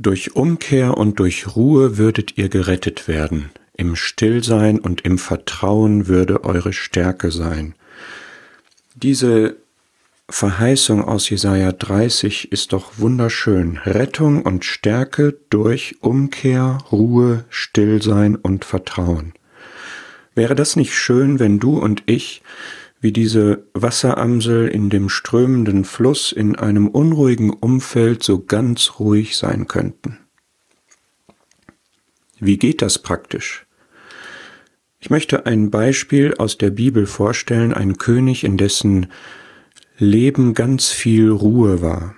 Durch Umkehr und durch Ruhe würdet ihr gerettet werden. Im Stillsein und im Vertrauen würde eure Stärke sein. Diese Verheißung aus Jesaja 30 ist doch wunderschön. Rettung und Stärke durch Umkehr, Ruhe, Stillsein und Vertrauen. Wäre das nicht schön, wenn du und ich wie diese Wasseramsel in dem strömenden Fluss in einem unruhigen Umfeld so ganz ruhig sein könnten. Wie geht das praktisch? Ich möchte ein Beispiel aus der Bibel vorstellen, ein König, in dessen Leben ganz viel Ruhe war.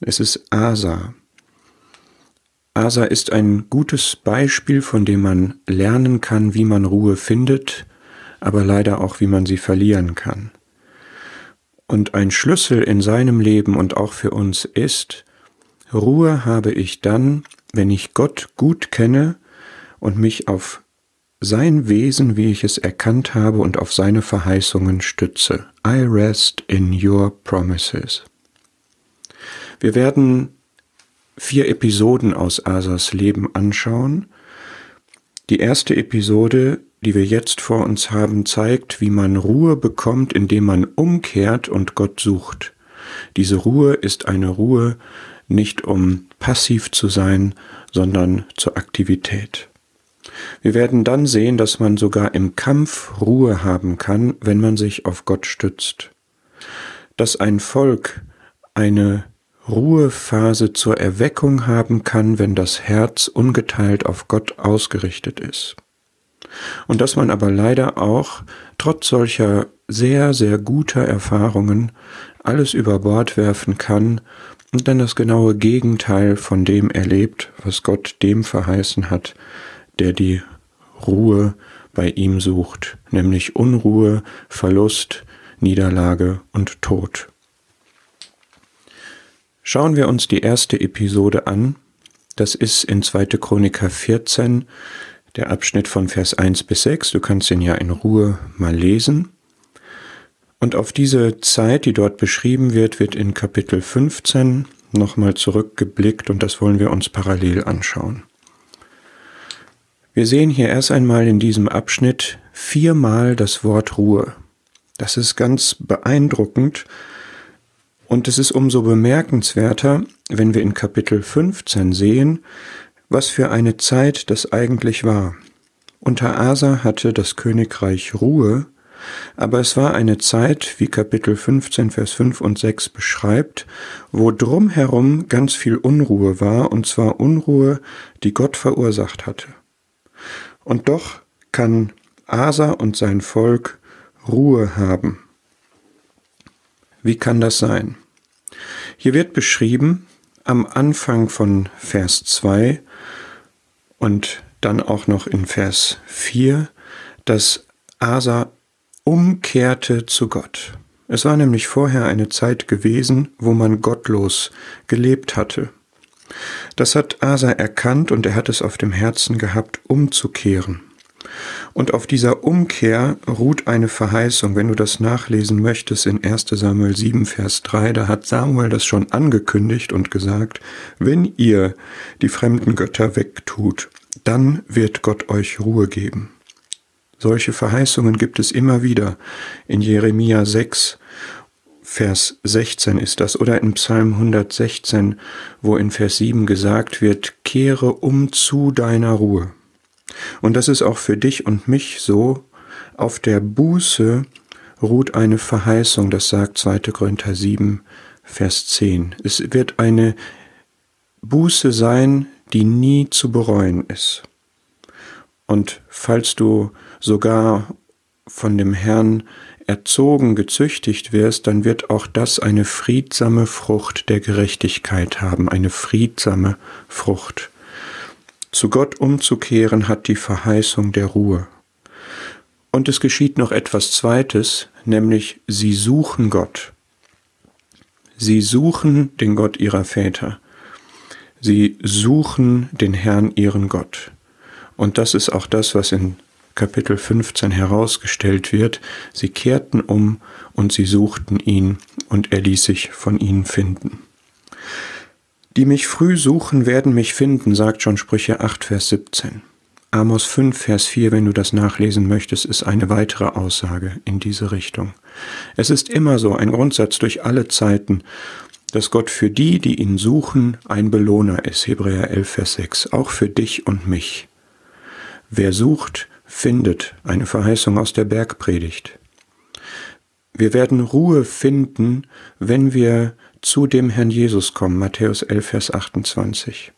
Es ist Asa. Asa ist ein gutes Beispiel, von dem man lernen kann, wie man Ruhe findet, aber leider auch, wie man sie verlieren kann. Und ein Schlüssel in seinem Leben und auch für uns ist, Ruhe habe ich dann, wenn ich Gott gut kenne und mich auf sein Wesen, wie ich es erkannt habe, und auf seine Verheißungen stütze. I rest in your promises. Wir werden vier Episoden aus Asas Leben anschauen. Die erste Episode die wir jetzt vor uns haben, zeigt, wie man Ruhe bekommt, indem man umkehrt und Gott sucht. Diese Ruhe ist eine Ruhe nicht um passiv zu sein, sondern zur Aktivität. Wir werden dann sehen, dass man sogar im Kampf Ruhe haben kann, wenn man sich auf Gott stützt. Dass ein Volk eine Ruhephase zur Erweckung haben kann, wenn das Herz ungeteilt auf Gott ausgerichtet ist und dass man aber leider auch trotz solcher sehr, sehr guter Erfahrungen alles über Bord werfen kann und dann das genaue Gegenteil von dem erlebt, was Gott dem verheißen hat, der die Ruhe bei ihm sucht, nämlich Unruhe, Verlust, Niederlage und Tod. Schauen wir uns die erste Episode an. Das ist in 2. Chroniker 14, der Abschnitt von Vers 1 bis 6. Du kannst ihn ja in Ruhe mal lesen. Und auf diese Zeit, die dort beschrieben wird, wird in Kapitel 15 nochmal zurückgeblickt und das wollen wir uns parallel anschauen. Wir sehen hier erst einmal in diesem Abschnitt viermal das Wort Ruhe. Das ist ganz beeindruckend und es ist umso bemerkenswerter, wenn wir in Kapitel 15 sehen, was für eine Zeit das eigentlich war. Unter Asa hatte das Königreich Ruhe, aber es war eine Zeit, wie Kapitel 15, Vers 5 und 6 beschreibt, wo drumherum ganz viel Unruhe war, und zwar Unruhe, die Gott verursacht hatte. Und doch kann Asa und sein Volk Ruhe haben. Wie kann das sein? Hier wird beschrieben, am Anfang von Vers 2, und dann auch noch in Vers 4, dass Asa umkehrte zu Gott. Es war nämlich vorher eine Zeit gewesen, wo man gottlos gelebt hatte. Das hat Asa erkannt und er hat es auf dem Herzen gehabt, umzukehren. Und auf dieser Umkehr ruht eine Verheißung. Wenn du das nachlesen möchtest in 1 Samuel 7, Vers 3, da hat Samuel das schon angekündigt und gesagt, wenn ihr die fremden Götter wegtut, dann wird Gott euch Ruhe geben. Solche Verheißungen gibt es immer wieder. In Jeremia 6, Vers 16 ist das, oder in Psalm 116, wo in Vers 7 gesagt wird, kehre um zu deiner Ruhe. Und das ist auch für dich und mich so. Auf der Buße ruht eine Verheißung, das sagt 2. Korinther 7, Vers 10. Es wird eine Buße sein, die nie zu bereuen ist. Und falls du sogar von dem Herrn erzogen, gezüchtigt wirst, dann wird auch das eine friedsame Frucht der Gerechtigkeit haben, eine friedsame Frucht. Zu Gott umzukehren hat die Verheißung der Ruhe. Und es geschieht noch etwas Zweites, nämlich sie suchen Gott. Sie suchen den Gott ihrer Väter. Sie suchen den Herrn ihren Gott. Und das ist auch das, was in Kapitel 15 herausgestellt wird. Sie kehrten um und sie suchten ihn und er ließ sich von ihnen finden. Die mich früh suchen, werden mich finden, sagt schon Sprüche 8, Vers 17. Amos 5, Vers 4, wenn du das nachlesen möchtest, ist eine weitere Aussage in diese Richtung. Es ist immer so ein Grundsatz durch alle Zeiten, dass Gott für die, die ihn suchen, ein Belohner ist. Hebräer 11, Vers 6. Auch für dich und mich. Wer sucht, findet. Eine Verheißung aus der Bergpredigt. Wir werden Ruhe finden, wenn wir zu dem Herrn Jesus kommen. Matthäus 11, Vers 28.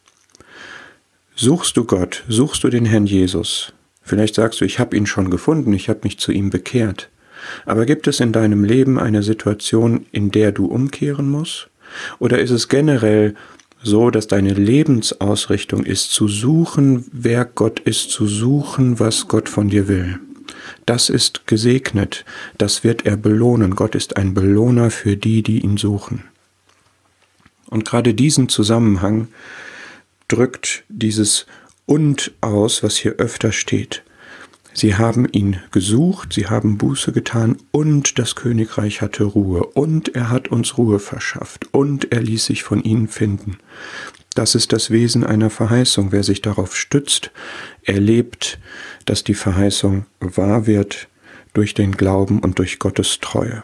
Suchst du Gott, suchst du den Herrn Jesus? Vielleicht sagst du, ich habe ihn schon gefunden, ich habe mich zu ihm bekehrt. Aber gibt es in deinem Leben eine Situation, in der du umkehren musst? Oder ist es generell so, dass deine Lebensausrichtung ist, zu suchen, wer Gott ist, zu suchen, was Gott von dir will? Das ist gesegnet, das wird er belohnen. Gott ist ein Belohner für die, die ihn suchen. Und gerade diesen Zusammenhang drückt dieses und aus, was hier öfter steht. Sie haben ihn gesucht, sie haben Buße getan und das Königreich hatte Ruhe und er hat uns Ruhe verschafft und er ließ sich von ihnen finden. Das ist das Wesen einer Verheißung. Wer sich darauf stützt, erlebt, dass die Verheißung wahr wird durch den Glauben und durch Gottes Treue.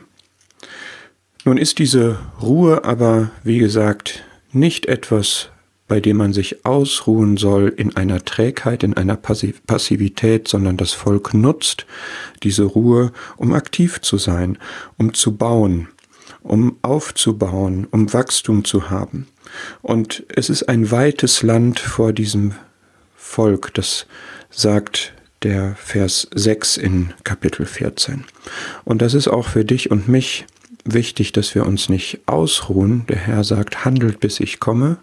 Nun ist diese Ruhe aber, wie gesagt, nicht etwas, bei dem man sich ausruhen soll in einer Trägheit, in einer Passivität, sondern das Volk nutzt diese Ruhe, um aktiv zu sein, um zu bauen, um aufzubauen, um Wachstum zu haben. Und es ist ein weites Land vor diesem Volk, das sagt der Vers 6 in Kapitel 14. Und das ist auch für dich und mich wichtig, dass wir uns nicht ausruhen. Der Herr sagt, handelt bis ich komme.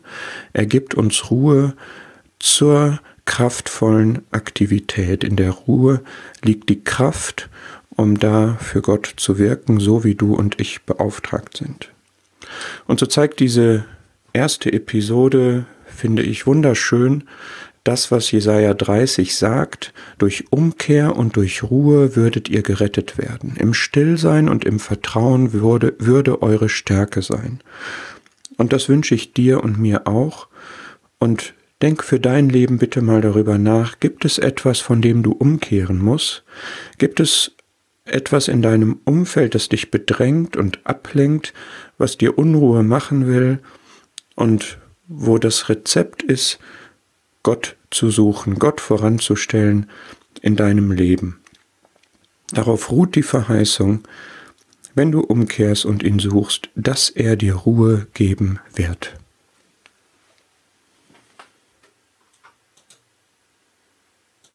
Er gibt uns Ruhe zur kraftvollen Aktivität. In der Ruhe liegt die Kraft, um da für Gott zu wirken, so wie du und ich beauftragt sind. Und so zeigt diese erste Episode, finde ich wunderschön, das, was Jesaja 30 sagt, durch Umkehr und durch Ruhe würdet ihr gerettet werden. Im Stillsein und im Vertrauen würde, würde eure Stärke sein. Und das wünsche ich dir und mir auch. Und denk für dein Leben bitte mal darüber nach. Gibt es etwas, von dem du umkehren musst? Gibt es etwas in deinem Umfeld, das dich bedrängt und ablenkt, was dir Unruhe machen will und wo das Rezept ist, Gott zu suchen, Gott voranzustellen in deinem Leben. Darauf ruht die Verheißung, wenn du umkehrst und ihn suchst, dass er dir Ruhe geben wird.